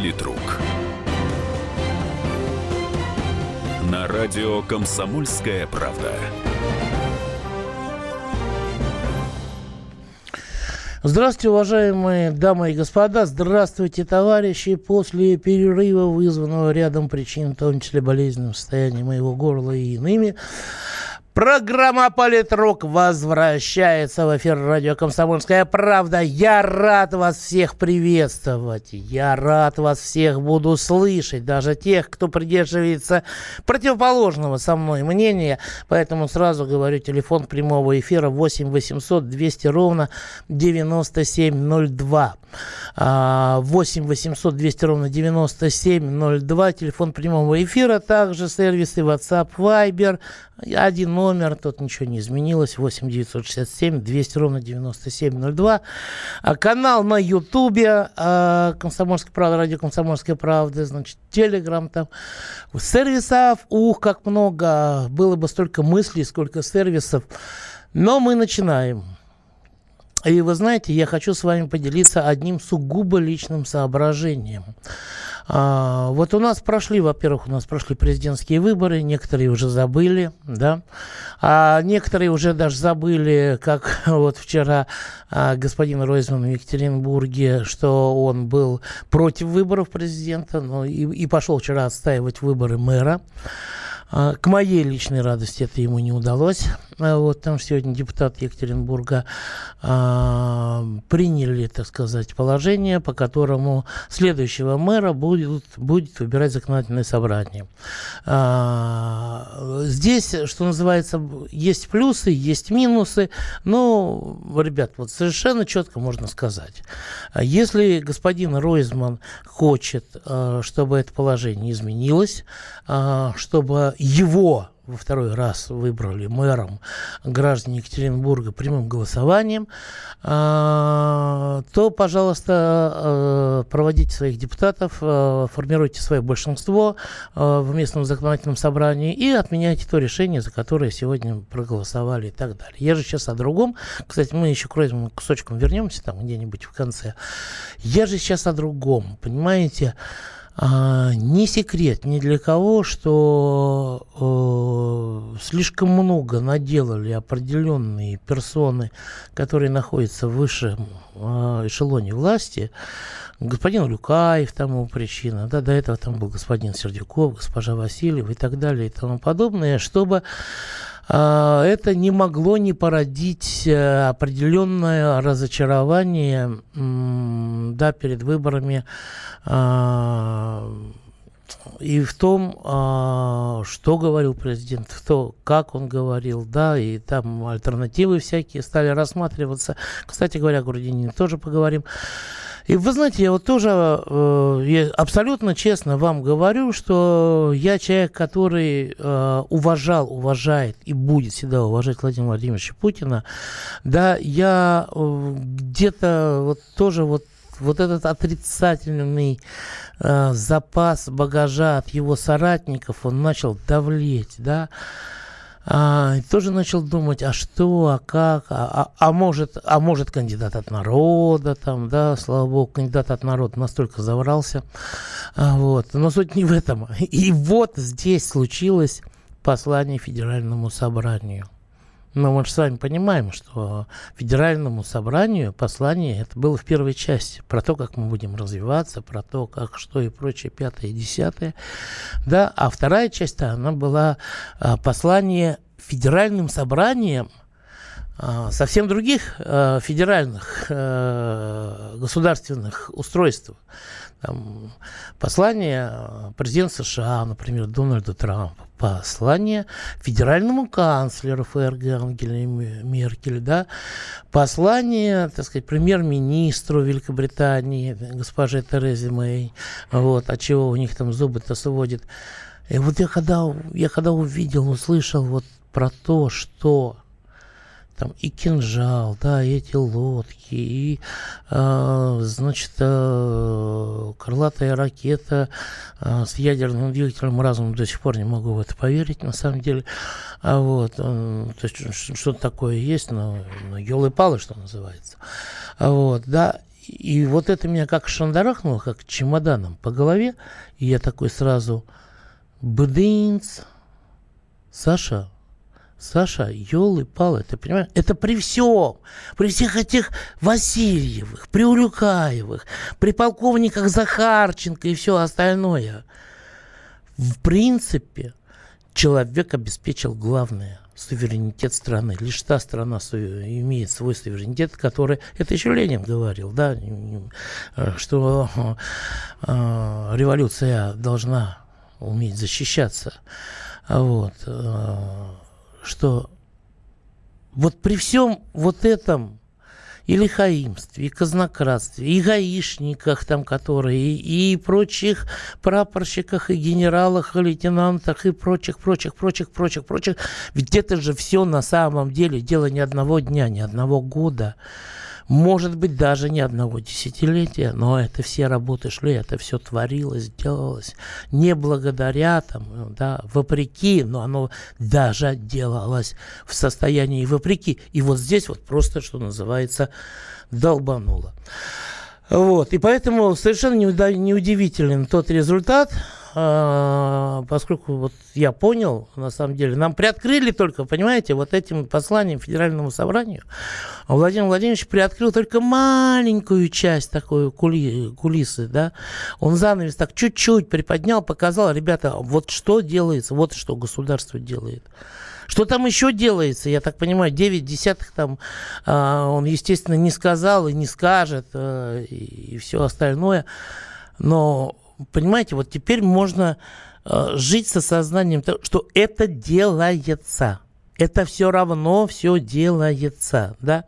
Политрук. На радио «Комсомольская правда». Здравствуйте, уважаемые дамы и господа. Здравствуйте, товарищи. После перерыва, вызванного рядом причин, в том числе болезненным состоянием моего горла и иными, Программа «Политрук» возвращается в эфир радио «Комсомольская правда». Я рад вас всех приветствовать. Я рад вас всех буду слышать. Даже тех, кто придерживается противоположного со мной мнения. Поэтому сразу говорю, телефон прямого эфира 8 800 200 ровно 9702. 8 800 200 ровно 9702. Телефон прямого эфира. Также сервисы WhatsApp, Viber. Один номер, тут ничего не изменилось. 8 967 200 ровно 9702. А канал на Ютубе а, Комсомольская правда, радио Комсомольская правда. Значит, Телеграм там. Сервисов, ух, как много. Было бы столько мыслей, сколько сервисов. Но мы начинаем. И вы знаете, я хочу с вами поделиться одним сугубо личным соображением. А, вот у нас прошли, во-первых, у нас прошли президентские выборы, некоторые уже забыли, да, а некоторые уже даже забыли, как вот вчера а, господин Ройзман в Екатеринбурге, что он был против выборов президента, ну, и, и пошел вчера отстаивать выборы мэра. А, к моей личной радости это ему не удалось. А, вот там сегодня депутат Екатеринбурга а, приняли, так сказать, положение, по которому следующего мэра будет, будет выбирать законодательное собрание. А, здесь, что называется, есть плюсы, есть минусы, но, ребят, вот совершенно четко можно сказать. Если господин Ройзман хочет, чтобы это положение изменилось, чтобы его во второй раз выбрали мэром граждане Екатеринбурга прямым голосованием, а, то, пожалуйста, проводите своих депутатов, формируйте свое большинство в местном законодательном собрании и отменяйте то решение, за которое сегодня проголосовали и так далее. Я же сейчас о другом. Кстати, мы еще к этому кусочкам вернемся там где-нибудь в конце. Я же сейчас о другом, понимаете? А, не секрет ни для кого, что э, слишком много наделали определенные персоны, которые находятся в высшем э, эшелоне власти. Господин Люкаев, тому причина, да, до этого там был господин Сердюков, госпожа Васильева и так далее и тому подобное, чтобы а, это не могло не породить э, определенное разочарование да, перед выборами а, и в том, а, что говорил президент, в то, как он говорил, да, и там альтернативы всякие стали рассматриваться. Кстати говоря, о Грудинине тоже поговорим. И вы знаете, я вот тоже э, я абсолютно честно вам говорю, что я человек, который э, уважал, уважает и будет всегда уважать Владимира Владимировича Путина. Да, я э, где-то вот тоже вот вот этот отрицательный э, запас багажа от его соратников, он начал давлеть, да, а, тоже начал думать, а что, а как, а, а, а может, а может кандидат от народа, там, да, слава богу, кандидат от народа настолько заврался, а, вот, но суть не в этом. И вот здесь случилось послание Федеральному собранию. Но мы же с вами понимаем, что федеральному собранию послание это было в первой части. Про то, как мы будем развиваться, про то, как что и прочее, пятое и десятое. Да? А вторая часть, она была а, послание федеральным собранием совсем других а, федеральных а, государственных устройств. Там, послание президента США, например, Дональда Трампа, послание федеральному канцлеру ФРГ Ангеле Меркель, да, послание, так сказать, премьер-министру Великобритании, госпоже Терезе Мэй, вот, от чего у них там зубы-то сводит. И вот я когда, я когда увидел, услышал вот про то, что там и кинжал, да, и эти лодки, и, э, значит, э, крылатая ракета э, с ядерным двигателем разум до сих пор не могу в это поверить, на самом деле. А вот, э, то есть что-то такое есть, но, но елы-палы, что называется. А вот, да, и вот это меня как шандарахнуло, как чемоданом по голове. И я такой сразу, бдынц, Саша, Саша, елы-палы, ты понимаешь? Это при всем, при всех этих Васильевых, при Урюкаевых, при полковниках Захарченко и все остальное. В принципе, человек обеспечил главное – суверенитет страны. Лишь та страна имеет свой суверенитет, который, это еще Ленин говорил, да, что э, революция должна уметь защищаться. Вот. Что вот при всем вот этом и лихаимстве, и казнократстве, и гаишниках там, которые, и, и прочих прапорщиках, и генералах, и лейтенантах, и прочих, прочих, прочих, прочих, прочих. Ведь это же все на самом деле дело не одного дня, не одного года может быть, даже не одного десятилетия, но это все работы шли, это все творилось, делалось не благодаря, там, да, вопреки, но оно даже делалось в состоянии вопреки. И вот здесь вот просто, что называется, долбануло. Вот, и поэтому совершенно неудивителен тот результат, поскольку вот я понял, на самом деле, нам приоткрыли только, понимаете, вот этим посланием Федеральному собранию, Владимир Владимирович приоткрыл только маленькую часть такой кули, кулисы, да, он занавес так чуть-чуть приподнял, показал, ребята, вот что делается, вот что государство делает. Что там еще делается, я так понимаю, 9 десятых там а, он, естественно, не сказал и не скажет, а, и, и все остальное. Но понимаете, вот теперь можно э, жить со сознанием того, что это делается. Это все равно все делается, да.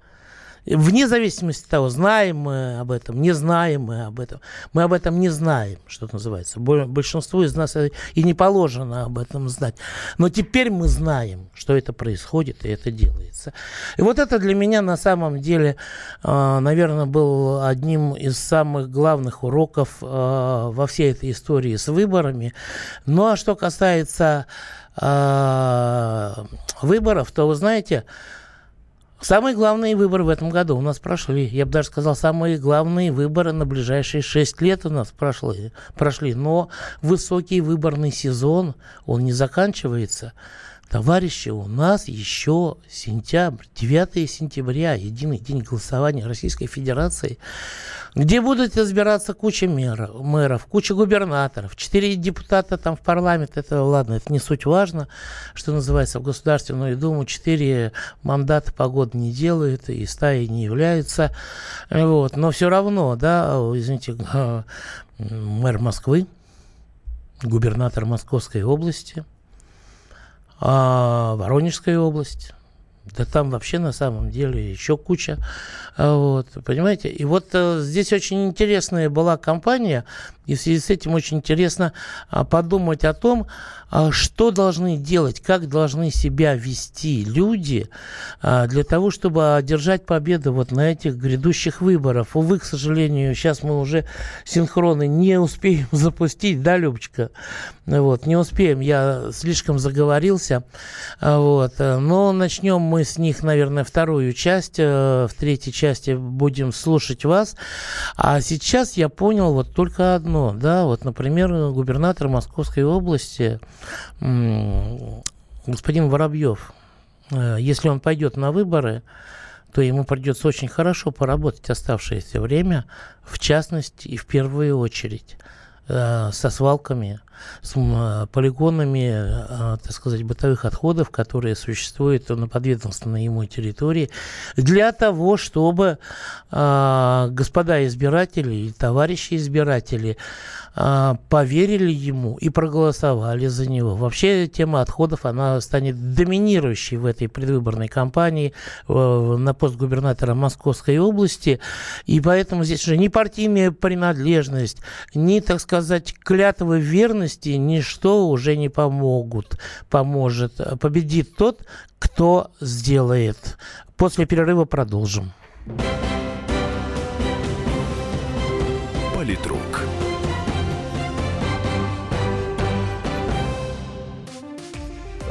Вне зависимости от того, знаем мы об этом, не знаем мы об этом. Мы об этом не знаем, что называется. Большинству из нас и не положено об этом знать. Но теперь мы знаем, что это происходит, и это делается. И вот это для меня на самом деле, а, наверное, был одним из самых главных уроков а, во всей этой истории с выборами. Ну а что касается а, выборов, то вы знаете, Самые главные выборы в этом году у нас прошли. Я бы даже сказал, самые главные выборы на ближайшие шесть лет у нас прошли. прошли. Но высокий выборный сезон, он не заканчивается. Товарищи, у нас еще сентябрь, 9 сентября, единый день голосования Российской Федерации, где будут избираться куча мэров, мэров куча губернаторов, четыре депутата там в парламент, это ладно, это не суть важно, что называется, в Государственную Думу четыре мандата погоды не делают и стаи не являются, вот, но все равно, да, извините, мэр Москвы, губернатор Московской области – а, Воронежская область. Да там вообще на самом деле еще куча. А, вот, понимаете? И вот э, здесь очень интересная была кампания, и в связи с этим очень интересно а, подумать о том, а, что должны делать, как должны себя вести люди а, для того, чтобы одержать победу вот на этих грядущих выборах. Увы, к сожалению, сейчас мы уже синхроны не успеем запустить, да, Любочка? Вот, не успеем, я слишком заговорился. Вот, но начнем мы с них, наверное, вторую часть. Э, в третьей части будем слушать вас. А сейчас я понял вот только одно одно, да, вот, например, губернатор Московской области, господин Воробьев, э, если он пойдет на выборы, то ему придется очень хорошо поработать оставшееся время, в частности и в первую очередь со свалками, с э, полигонами, э, так сказать, бытовых отходов, которые существуют на подведомственной ему территории, для того, чтобы э, господа избиратели и товарищи избиратели поверили ему и проголосовали за него. Вообще тема отходов, она станет доминирующей в этой предвыборной кампании на пост губернатора Московской области. И поэтому здесь уже ни партийная принадлежность, ни, так сказать, клятва верности ничто уже не помогут, поможет. Победит тот, кто сделает. После перерыва продолжим. Политрук.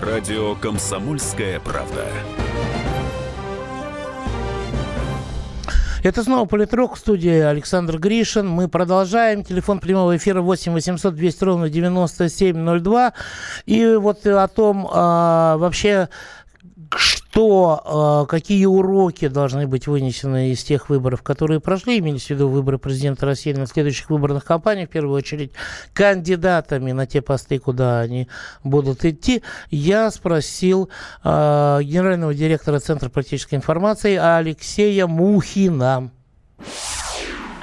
Радио «Комсомольская правда». Это снова Политрук студии Александр Гришин. Мы продолжаем. Телефон прямого эфира 8 800 200 ровно 9702. И вот о том а, вообще, что, э, какие уроки должны быть вынесены из тех выборов, которые прошли, имелись в виду выборы президента России на следующих выборных кампаниях, в первую очередь кандидатами на те посты, куда они будут идти, я спросил э, генерального директора Центра политической информации Алексея Мухина.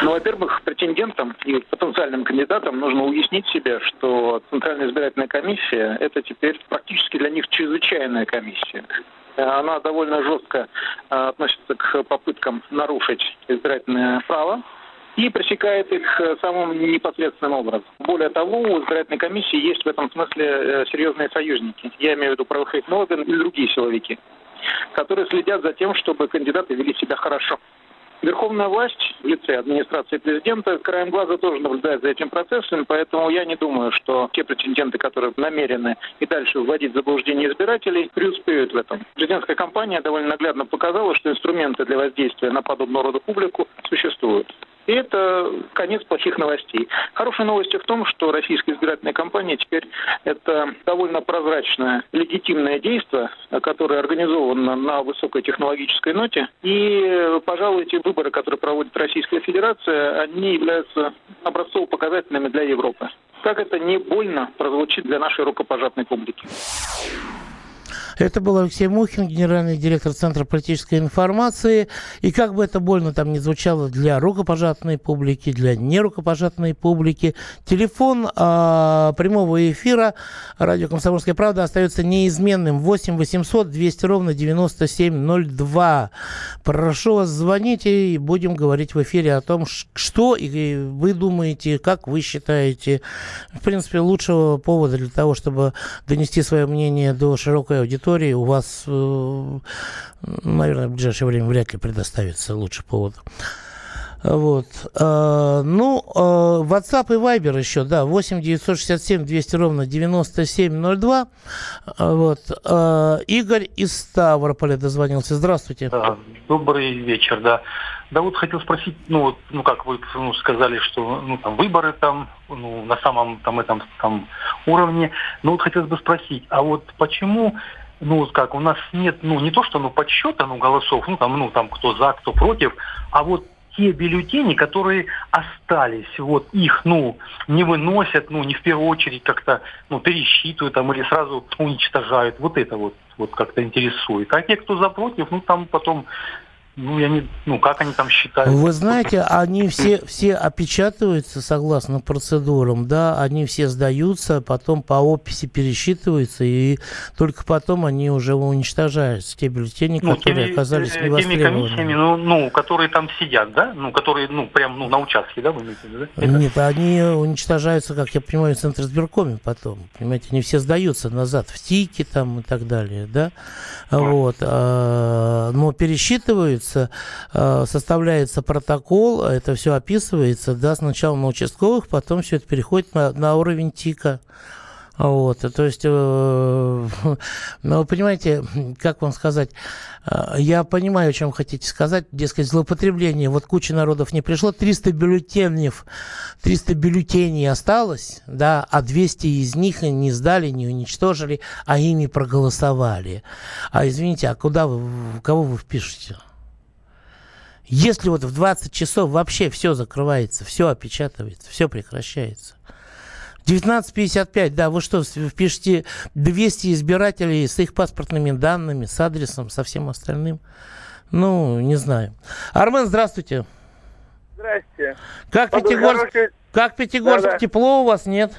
Ну, во-первых, претендентам и потенциальным кандидатам нужно уяснить себе, что Центральная избирательная комиссия – это теперь практически для них чрезвычайная комиссия. Она довольно жестко э, относится к попыткам нарушить избирательное право и пресекает их э, самым непосредственным образом. Более того, у избирательной комиссии есть в этом смысле э, серьезные союзники. Я имею в виду правоохранительные органы и другие силовики, которые следят за тем, чтобы кандидаты вели себя хорошо. Верховная власть в лице администрации президента краем глаза тоже наблюдает за этим процессом, поэтому я не думаю, что те претенденты, которые намерены и дальше вводить в заблуждение избирателей, преуспеют в этом. Президентская кампания довольно наглядно показала, что инструменты для воздействия на подобного рода публику существуют. И это конец плохих новостей. Хорошая новость в том, что российская избирательная кампания теперь это довольно прозрачное, легитимное действие, которое организовано на высокой технологической ноте. И, пожалуй, эти выборы, которые проводит Российская Федерация, они являются образцово-показательными для Европы. Как это не больно прозвучит для нашей рукопожатной публики. Это был Алексей Мухин, генеральный директор Центра политической информации. И как бы это больно там не звучало для рукопожатной публики, для нерукопожатной публики, телефон э, прямого эфира радио «Комсомольская правда» остается неизменным. 8 800 200 ровно 9702. Прошу вас, звоните и будем говорить в эфире о том, что и вы думаете, как вы считаете. В принципе, лучшего повода для того, чтобы донести свое мнение до широкой аудитории у вас, э, наверное, в ближайшее время вряд ли предоставится лучше повода. Вот. А, ну, а, WhatsApp и Viber еще, да, 8 967 200 ровно 9702. А, вот. Игорь из Ставрополя дозвонился. Здравствуйте. Добрый вечер, да. Да вот хотел спросить, ну вот, ну как вы ну, сказали, что ну там выборы там, ну на самом там этом там уровне, но вот хотелось бы спросить, а вот почему ну, вот как, у нас нет, ну, не то, что, ну, подсчета, ну, голосов, ну, там, ну, там, кто за, кто против, а вот те бюллетени, которые остались, вот их, ну, не выносят, ну, не в первую очередь как-то, ну, пересчитывают там или сразу уничтожают. Вот это вот, вот как-то интересует. А те, кто за против, ну, там потом ну, я не, ну, как они там считают? Вы знаете, они все, все опечатываются согласно процедурам, да, они все сдаются, потом по описи пересчитываются, и только потом они уже уничтожаются, те бюллетени, ну, которые теми, оказались не Теми комиссиями, ну, ну, которые там сидят, да? Ну, которые, ну, прям, ну, на участке, да, вы имеете в виду, да? Нет, они уничтожаются, как я понимаю, в Центре сберкоме потом, понимаете, они все сдаются назад в ТИКе там и так далее, да? Вот, а, но пересчитываются составляется, э, составляется протокол, это все описывается, да, сначала на участковых, потом все это переходит на, на уровень ТИКа. Вот, то есть, э, ну, понимаете, как вам сказать, э, я понимаю, о чем хотите сказать, дескать, злоупотребление, вот куча народов не пришло, 300 бюллетеней, 300 бюллетеней осталось, да, а 200 из них не сдали, не уничтожили, а ими проголосовали. А извините, а куда вы, кого вы впишете? Если вот в 20 часов вообще все закрывается, все опечатывается, все прекращается. 19.55, да, вы что, впишите 200 избирателей с их паспортными данными, с адресом, со всем остальным? Ну, не знаю. Армен, здравствуйте. Здрасте. Как Погода Пятигорск, хороший... как Пятигорск да, да. тепло у вас, нет?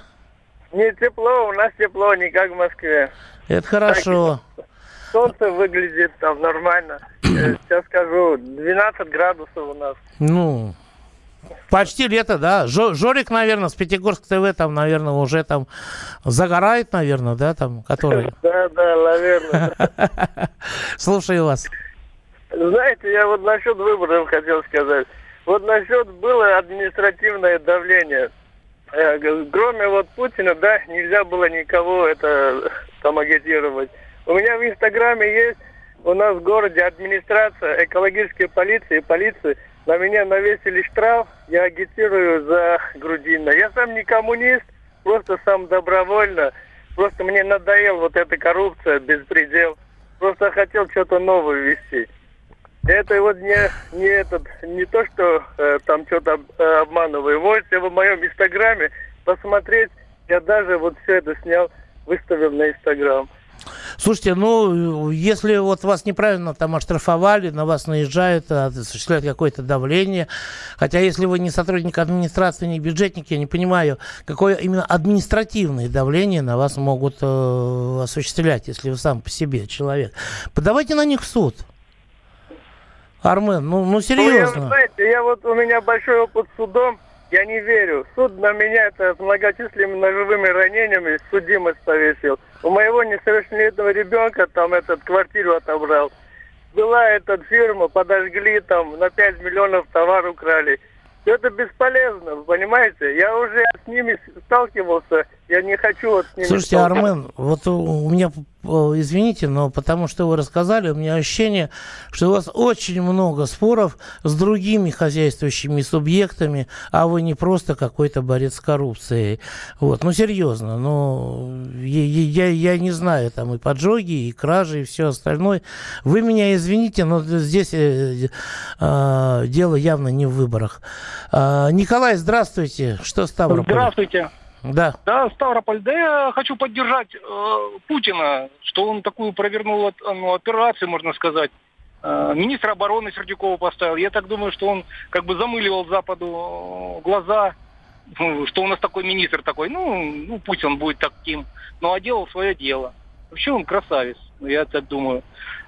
Не тепло, у нас тепло, не как в Москве. Это хорошо. Солнце выглядит там нормально. Э, Сейчас скажу, 12 градусов у нас. Ну, почти лето, да. Жо- Жорик, наверное, с Пятигорск ТВ там, наверное, уже там загорает, наверное, да, там, который. Да, да, наверное. Слушаю вас. Знаете, я вот насчет выборов хотел сказать. Вот насчет было административное давление. Э, Кроме вот Путина, да, нельзя было никого это там агитировать. У меня в Инстаграме есть у нас в городе администрация экологической полиции, полиции. На меня навесили штраф, я агитирую за Грудина. Я сам не коммунист, просто сам добровольно. Просто мне надоел вот эта коррупция, беспредел. Просто хотел что-то новое ввести. Это вот не, не этот, не то, что э, там что-то э, обманываю. Можете в моем инстаграме посмотреть. Я даже вот все это снял, выставил на инстаграм. Слушайте, ну, если вот вас неправильно там оштрафовали, на вас наезжают, а, осуществляют какое-то давление, хотя если вы не сотрудник администрации, не бюджетник, я не понимаю, какое именно административное давление на вас могут э, осуществлять, если вы сам по себе человек. Подавайте на них в суд. Армен, ну, ну Ну, я, серьезно. знаете, я вот у меня большой опыт судом, я не верю. Суд на меня это с многочисленными ножевыми ранениями судимость повесил. У моего несовершеннолетнего ребенка там этот квартиру отобрал. Была эта фирма, подожгли там, на 5 миллионов товар украли. Это бесполезно, понимаете? Я уже с ними сталкивался, я не хочу вот с ними Слушайте, сталкиваться. Армен, вот у у меня, э, извините, но потому что вы рассказали, у меня ощущение, что у вас очень много споров с другими хозяйствующими субъектами, а вы не просто какой-то борец с коррупцией. Вот, ну серьезно, ну я, я, я не знаю, там и поджоги, и кражи, и все остальное. Вы меня извините, но здесь э, э, дело явно не в выборах. А, Николай, здравствуйте. Что Ставрополь? Здравствуйте. Да. Да, Ставрополь. Да я хочу поддержать э, Путина, что он такую провернул ну, операцию, можно сказать. Э, министра обороны Сердюкова поставил. Я так думаю, что он как бы замыливал Западу э, глаза, ну, что у нас такой министр такой. Ну, ну пусть будет таким. Ну, а делал свое дело. Вообще он красавец, я так думаю.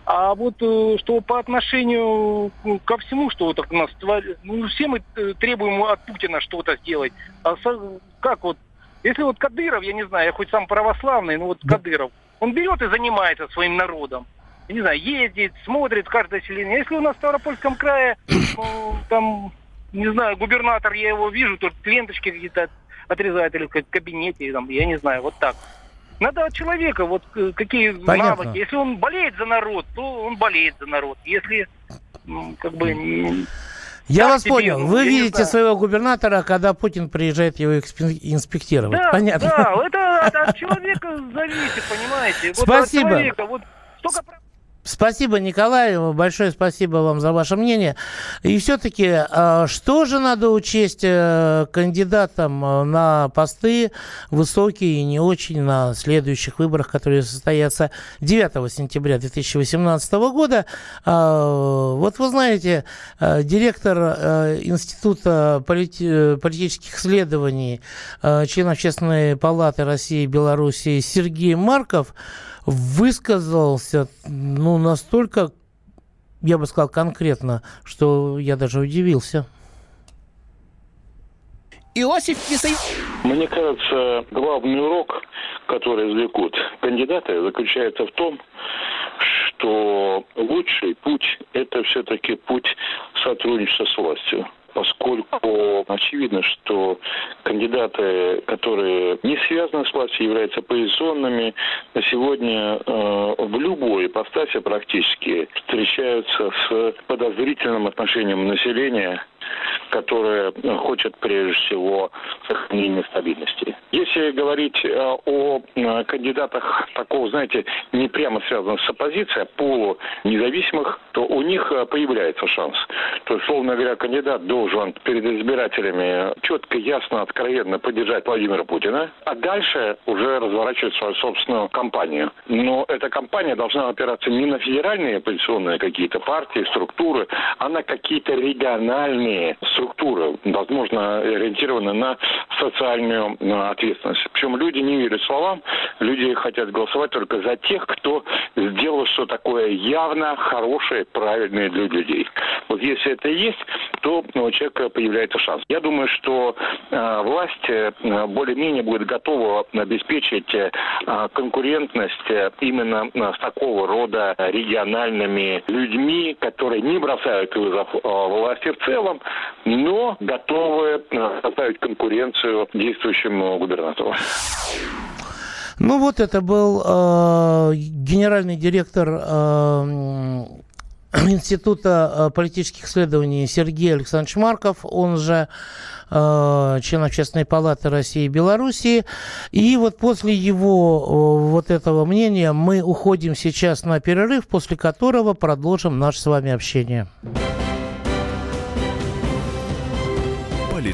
А вот э, что по отношению ко всему, что вот так у нас творит, ну все мы э, требуем от Путина что-то сделать. А как вот, если вот Кадыров, я не знаю, я хоть сам православный, но вот Кадыров, он берет и занимается своим народом. Я не знаю, ездит, смотрит каждое селение. Если у нас в Ставропольском крае, ну, там, не знаю, губернатор, я его вижу, тут ленточки какие-то отрезает или в кабинете, там, я не знаю, вот так. Надо от человека, вот э, какие Понятно. навыки. Если он болеет за народ, то он болеет за народ. Если м, как бы не- Я Так вас понял. Вы я видите своего губернатора, когда Путин приезжает его инспектировать. Да, Понятно. да, это от, от человека зависит, понимаете? Вот Спасибо. от человека, вот столько Спасибо, Николай. Большое спасибо вам за ваше мнение. И все-таки, а, что же надо учесть э, кандидатам э, на посты высокие и не очень на следующих выборах, которые состоятся 9 сентября 2018 года? А, Вот вы знаете, э, директор Института полити- политических исследований, член Общественной палаты России и Белоруссии Сергей Марков высказался ну, настолько, я бы сказал, конкретно, что я даже удивился. Иосиф. Мне кажется, главный урок, который извлекут кандидаты, заключается в том, что лучший путь – это все-таки путь сотрудничества с властью. Поскольку очевидно, что кандидаты, которые не связаны с властью, являются позиционными, на сегодня э, в любой ипостаси практически встречаются с подозрительным отношением населения которое э, хочет прежде всего сохранения стабильности. Если говорить э, о э, кандидатах такого, знаете, не прямо связанных с оппозицией, а полунезависимых, то у них появляется шанс. То есть, условно говоря, кандидат должен перед избирателями четко, ясно, откровенно поддержать Владимира Путина, а дальше уже разворачивать свою собственную кампанию. Но эта кампания должна опираться не на федеральные оппозиционные какие-то партии, структуры, а на какие-то региональные сильнее структура, возможно, ориентирована на социальную ответственность. Причем люди не верят словам, люди хотят голосовать только за тех, кто сделал что такое явно хорошее, правильное для людей. Вот если это есть, то у человека появляется шанс. Я думаю, что э, власть э, более-менее будет готова обеспечить э, конкурентность э, именно э, с такого рода региональными людьми, которые не бросают вызов э, власти в целом, но готовы э, составить конкуренцию действующему губернатору. Ну вот это был э, генеральный директор э, Института э, политических исследований Сергей Александрович Марков, он же э, член Общественной палаты России и Белоруссии. И вот после его э, вот этого мнения мы уходим сейчас на перерыв, после которого продолжим наше с вами общение.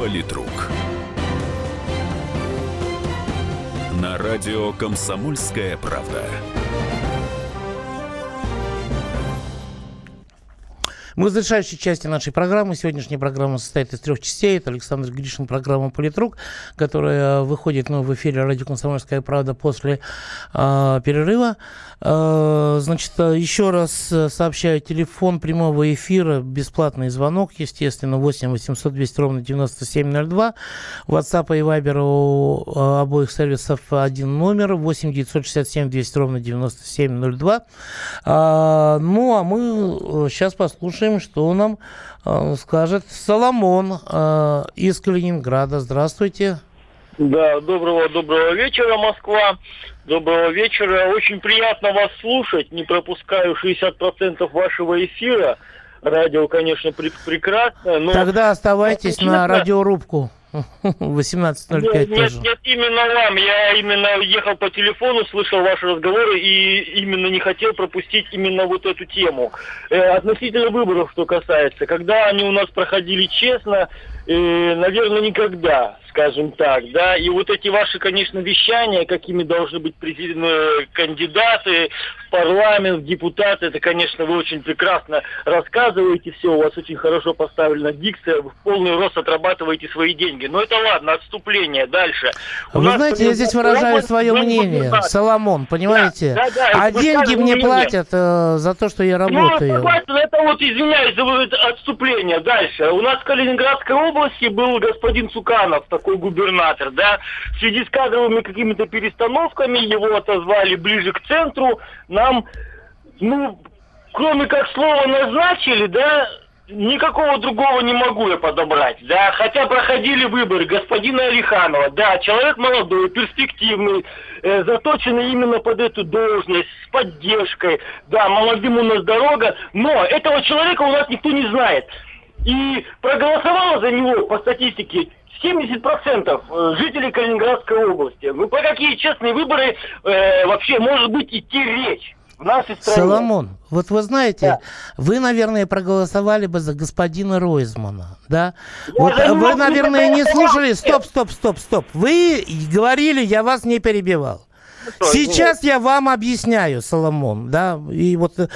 Политрук. На радио «Комсомольская правда». Мы в завершающей части нашей программы. Сегодняшняя программа состоит из трех частей. Это Александр Гришин, программа «Политрук», которая выходит ну, в эфире радио «Комсомольская правда» после э, перерыва. Э, значит, еще раз сообщаю, телефон прямого эфира, бесплатный звонок, естественно, 8 800 200 ровно 9702. WhatsApp и Viber у обоих сервисов один номер, 8 967 200 ровно 9702. Э, ну, а мы сейчас послушаем послушаем, что нам э, скажет Соломон э, из Калининграда. Здравствуйте. Да, доброго, доброго вечера, Москва. Доброго вечера. Очень приятно вас слушать. Не пропускаю 60% вашего эфира. Радио, конечно, пр- прекрасное. Но... Тогда оставайтесь на радиорубку. 18.05 нет. Нет, нет, именно вам. Я именно ехал по телефону, слышал ваши разговоры и именно не хотел пропустить именно вот эту тему. Э, относительно выборов, что касается. Когда они у нас проходили честно, э, наверное, никогда, скажем так, да. И вот эти ваши, конечно, вещания, какими должны быть президент, кандидаты в парламент, депутаты, это, конечно, вы очень прекрасно рассказываете все, у вас очень хорошо поставлена дикция, вы в полный рост отрабатываете свои деньги. Но это ладно, отступление. Дальше. У Вы знаете, я здесь выражаю свое мнение, Соломон, понимаете? Да, да, да, а деньги мне платят э, за то, что я работаю. Ну, это вот, извиняюсь за отступление. Дальше. У нас в Калининградской области был господин Цуканов, такой губернатор, да. В связи с кадровыми какими-то перестановками его отозвали ближе к центру. Нам, ну, кроме как слова назначили, да, никакого другого не могу я подобрать, да, хотя проходили выборы господина Алиханова, да, человек молодой, перспективный, э, заточенный именно под эту должность, с поддержкой, да, молодым у нас дорога, но этого человека у нас никто не знает. И проголосовало за него по статистике 70% э, жителей Калининградской области. Ну, по какие честные выборы э, вообще может быть идти речь? в нашей стране. Соломон, вот вы знаете, да. вы, наверное, проголосовали бы за господина Ройзмана, да? Я вот вы, наверное, не слушали. Стоп, стоп, стоп, стоп. Вы говорили, я вас не перебивал. Сейчас я вам объясняю, Соломон, да, и вот э,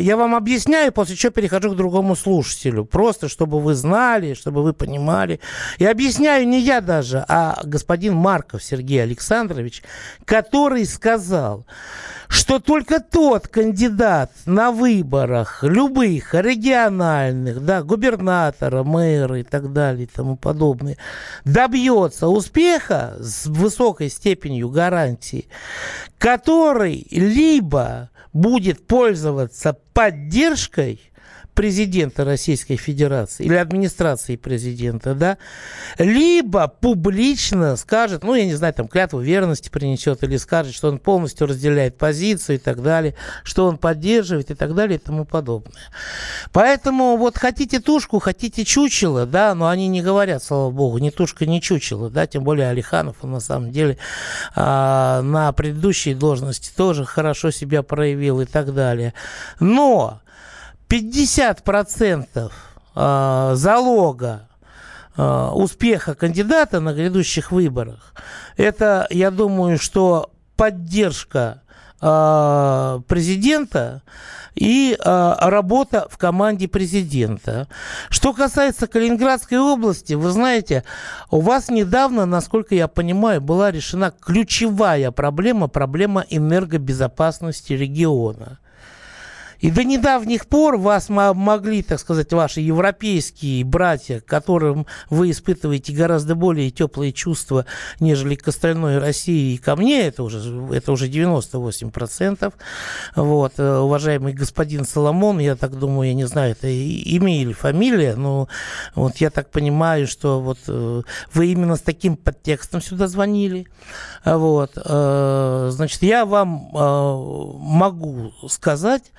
я вам объясняю, после чего перехожу к другому слушателю, просто чтобы вы знали, чтобы вы понимали. И объясняю не я даже, а господин Марков Сергей Александрович, который сказал, что только тот кандидат на выборах, любых, региональных, да, губернатора, мэра и так далее и тому подобное, добьется успеха с высокой степенью гарантии, который либо будет пользоваться поддержкой президента Российской Федерации или администрации президента, да, либо публично скажет, ну, я не знаю, там, клятву верности принесет или скажет, что он полностью разделяет позицию и так далее, что он поддерживает и так далее и тому подобное. Поэтому вот хотите тушку, хотите чучело, да, но они не говорят, слава богу, ни тушка, ни чучело, да, тем более Алиханов, он на самом деле а, на предыдущей должности тоже хорошо себя проявил и так далее. Но 50% а, залога а, успеха кандидата на грядущих выборах, это, я думаю, что поддержка а, президента и работа в команде президента. Что касается Калининградской области, вы знаете, у вас недавно, насколько я понимаю, была решена ключевая проблема, проблема энергобезопасности региона. И до недавних пор вас могли, так сказать, ваши европейские братья, которым вы испытываете гораздо более теплые чувства, нежели к остальной России и ко мне, это уже, это уже 98%. Вот, э, уважаемый господин Соломон, я так думаю, я не знаю, это имя или фамилия, но вот я так понимаю, что вот э, вы именно с таким подтекстом сюда звонили. Вот, э, значит, я вам могу сказать,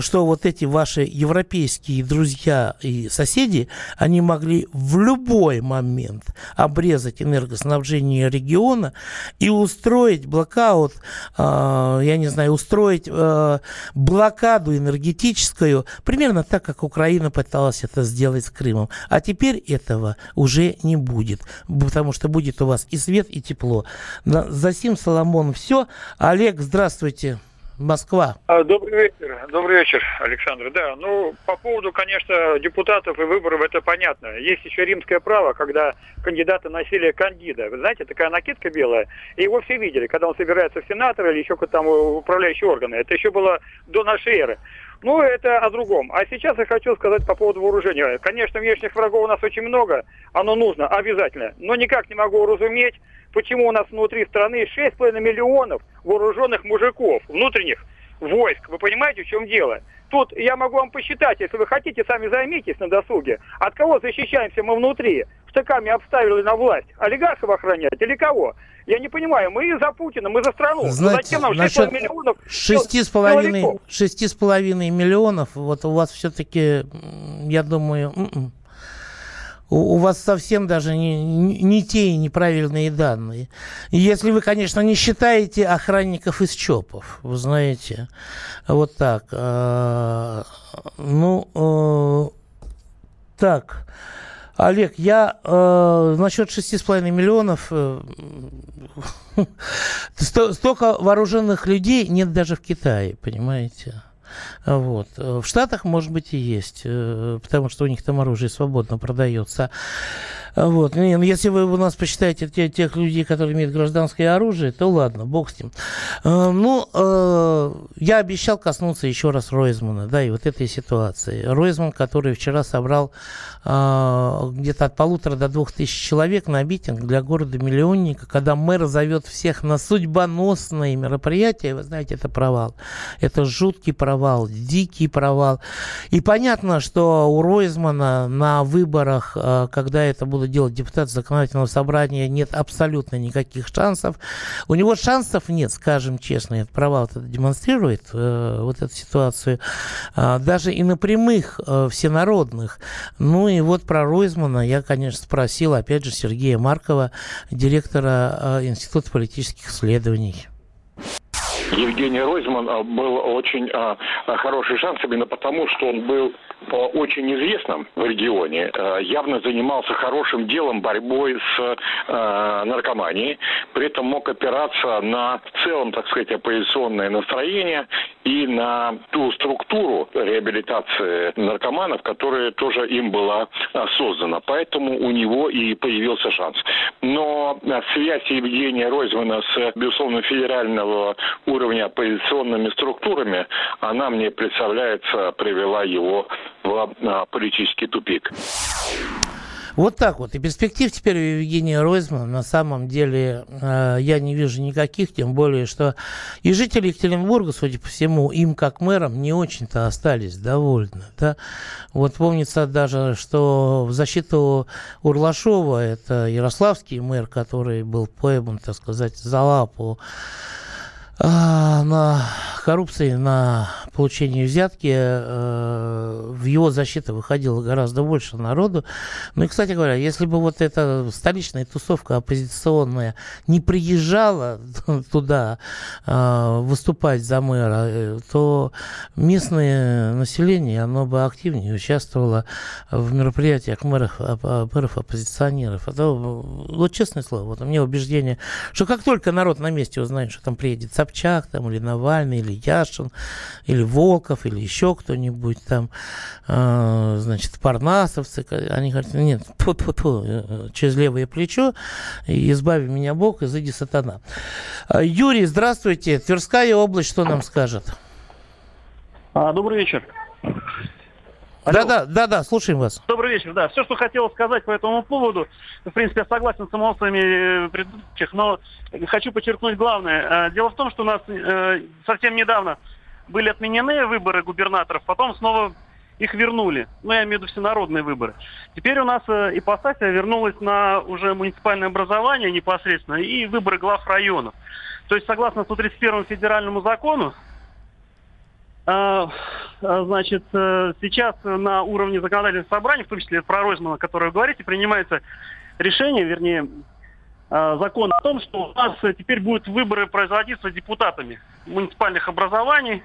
что вот эти ваши европейские друзья и соседи, они могли в любой момент обрезать энергоснабжение региона и устроить блокаут, э, я не знаю, устроить э, блокаду энергетическую, примерно так, как Украина пыталась это сделать с Крымом. А теперь этого уже не будет, потому что будет у вас и свет, и тепло. За сим Соломон все. Олег, здравствуйте. Москва. А, добрый вечер. Добрый вечер, Александр. Да, ну, по поводу, конечно, депутатов и выборов, это понятно. Есть еще римское право, когда кандидаты носили кандида. Вы знаете, такая накидка белая. И его все видели, когда он собирается в сенатор или еще там управляющие органы. Это еще было до нашей эры. Ну, это о другом. А сейчас я хочу сказать по поводу вооружения. Конечно, внешних врагов у нас очень много, оно нужно, обязательно. Но никак не могу уразуметь, почему у нас внутри страны 6,5 миллионов вооруженных мужиков, внутренних войск. Вы понимаете, в чем дело? Тут я могу вам посчитать, если вы хотите, сами займитесь на досуге. От кого защищаемся мы внутри? Штыками обставили на власть. Олигархов охранять или кого? Я не понимаю, мы за Путина, мы за страну. Знаете, зачем нам 6 миллионов? Шести с половиной, шести с половиной миллионов, вот у вас все-таки, я думаю, у, у вас совсем даже не, не те неправильные данные. Если вы, конечно, не считаете охранников из ЧОПов, вы знаете, вот так. Э, ну, э, так. Олег, я э, насчет 6,5 миллионов, э, столько вооруженных людей нет даже в Китае, понимаете? Вот. В Штатах, может быть, и есть, э, потому что у них там оружие свободно продается. Вот. Не, ну, если вы у нас посчитаете те, тех людей, которые имеют гражданское оружие, то ладно, бог с ним. Э, ну, э, я обещал коснуться еще раз Ройзмана, да, и вот этой ситуации. Ройзман, который вчера собрал где-то от полутора до двух тысяч человек на митинг для города-миллионника, когда мэр зовет всех на судьбоносные мероприятия, вы знаете, это провал. Это жуткий провал, дикий провал. И понятно, что у Ройзмана на выборах, когда это будут делать депутаты законодательного собрания, нет абсолютно никаких шансов. У него шансов нет, скажем честно, этот провал это демонстрирует, э, вот эту ситуацию, э, даже и на прямых э, всенародных. Ну и вот про Ройзмана я, конечно, спросил, опять же, Сергея Маркова, директора э, Института политических исследований. Евгений Ройзман а, был очень а, а, хороший шанс именно потому, что он был очень известным в регионе, явно занимался хорошим делом борьбой с наркоманией, при этом мог опираться на целом, так сказать, оппозиционное настроение и на ту структуру реабилитации наркоманов, которая тоже им была создана. Поэтому у него и появился шанс. Но связь Евгения Ройзмана с, безусловно, федерального уровня оппозиционными структурами, она мне представляется, привела его в а, политический тупик. Вот так вот. И перспектив теперь у Евгения Ройзмана на самом деле э, я не вижу никаких, тем более, что и жители Екатеринбурга, судя по всему, им как мэрам не очень-то остались довольны. Да? Вот помнится даже, что в защиту Урлашова, это ярославский мэр, который был пойман, так сказать, за лапу на коррупции, на получение взятки э, в его защиту выходило гораздо больше народу. Ну и, кстати говоря, если бы вот эта столичная тусовка оппозиционная не приезжала туда э, выступать за мэра, э, то местное население, оно бы активнее участвовало в мероприятиях мэров, мэров оппозиционеров. Это, вот честное слово, вот у меня убеждение, что как только народ на месте узнает, что там приедет Собчак, там, или Навальный, или Яшин, или Волков, или еще кто-нибудь там, э, значит, парнасовцы, они говорят, нет, тьфу -тьфу -тьфу, через левое плечо, избави меня Бог, изыди сатана. А, Юрий, здравствуйте. Тверская область что нам скажет? А, добрый вечер. Да, да, да, да, слушаем вас. Добрый вечер, да. Все, что хотел сказать по этому поводу, в принципе, я согласен с эмоциями предыдущих, но хочу подчеркнуть главное. Э, дело в том, что у нас э, совсем недавно были отменены выборы губернаторов, потом снова их вернули. Ну, я имею в виду всенародные выборы. Теперь у нас э, ипостасия вернулась на уже муниципальное образование непосредственно и выборы глав районов. То есть, согласно 131 федеральному закону, э, э, значит, э, сейчас на уровне законодательных собраний, в том числе про Ройзмана, о котором вы говорите, принимается решение, вернее, э, закон о том, что у нас теперь будут выборы производиться депутатами муниципальных образований,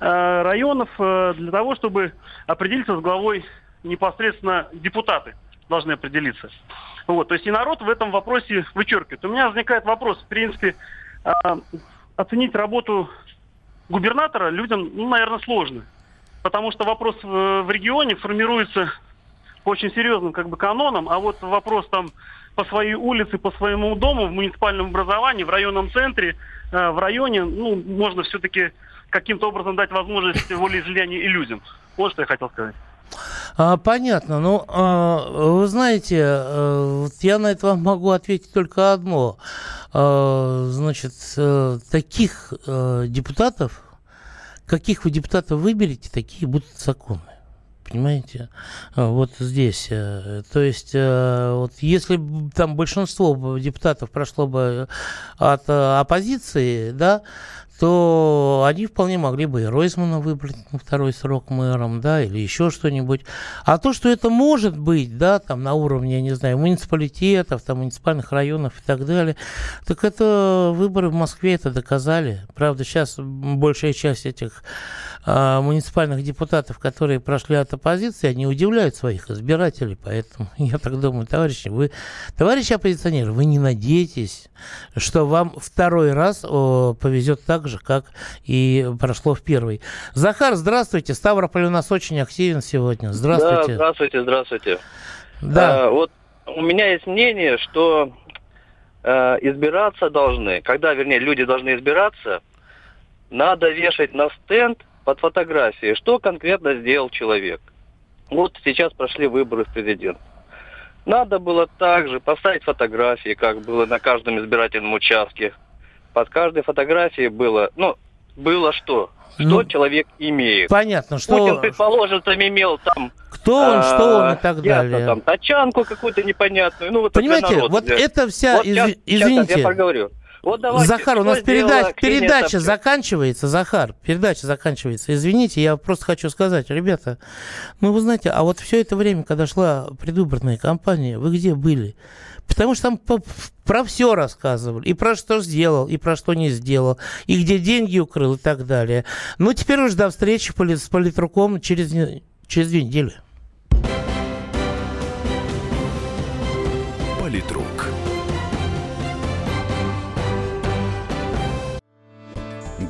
Э, районов э, для того, чтобы определиться с главой непосредственно депутаты должны определиться. Вот, то есть и народ в этом вопросе вычеркивает. У меня возникает вопрос, в принципе, оценить работу губернатора людям, ну, наверное, сложно. Потому что вопрос в регионе формируется по очень серьезным как бы канонам, а вот вопрос там по своей улице, по своему дому, в муниципальном образовании, в районном центре, в районе, ну, можно все-таки каким-то образом дать возможность волеизъявления и людям. Вот что я хотел сказать. А, понятно. Ну, а, вы знаете, а, вот я на это вам могу ответить только одно. А, значит, а, таких а, депутатов, каких вы депутатов выберете, такие будут законы. Понимаете? Вот здесь. То есть, вот если там большинство депутатов прошло бы от оппозиции, да, то они вполне могли бы и Ройзмана выбрать на второй срок мэром, да, или еще что-нибудь. А то, что это может быть, да, там на уровне, я не знаю, муниципалитетов, там муниципальных районов и так далее, так это выборы в Москве это доказали. Правда, сейчас большая часть этих а, муниципальных депутатов, которые прошли от оппозиции, они удивляют своих избирателей. Поэтому я так думаю, товарищи, вы, товарищи оппозиционеры, вы не надеетесь, что вам второй раз о, повезет так же, как и прошло в первый. Захар, здравствуйте. Ставрополь у нас очень активен сегодня. Здравствуйте. Да, здравствуйте, здравствуйте. Да. А, вот у меня есть мнение, что э, избираться должны, когда, вернее, люди должны избираться, надо вешать на стенд под фотографией, что конкретно сделал человек. Вот сейчас прошли выборы в президент. Надо было также поставить фотографии, как было на каждом избирательном участке. Под каждой фотографией было, ну, было что? Что ну, человек имеет. Понятно, что... Путин, предположим, там имел там... Кто он, а, что он и так далее. Там тачанку какую-то непонятную. Ну, вот Понимаете, вот это вся... Вот, из... сейчас, Извините. Сейчас я поговорю. Вот давайте, Захар, у нас передач, передача заканчивается, Захар, передача заканчивается. Извините, я просто хочу сказать, ребята, ну вы знаете, а вот все это время, когда шла предвыборная кампания, вы где были? Потому что там про все рассказывали. И про что сделал, и про что не сделал, и где деньги укрыл и так далее. Ну, теперь уже до встречи с политруком через, через две недели. Политрук.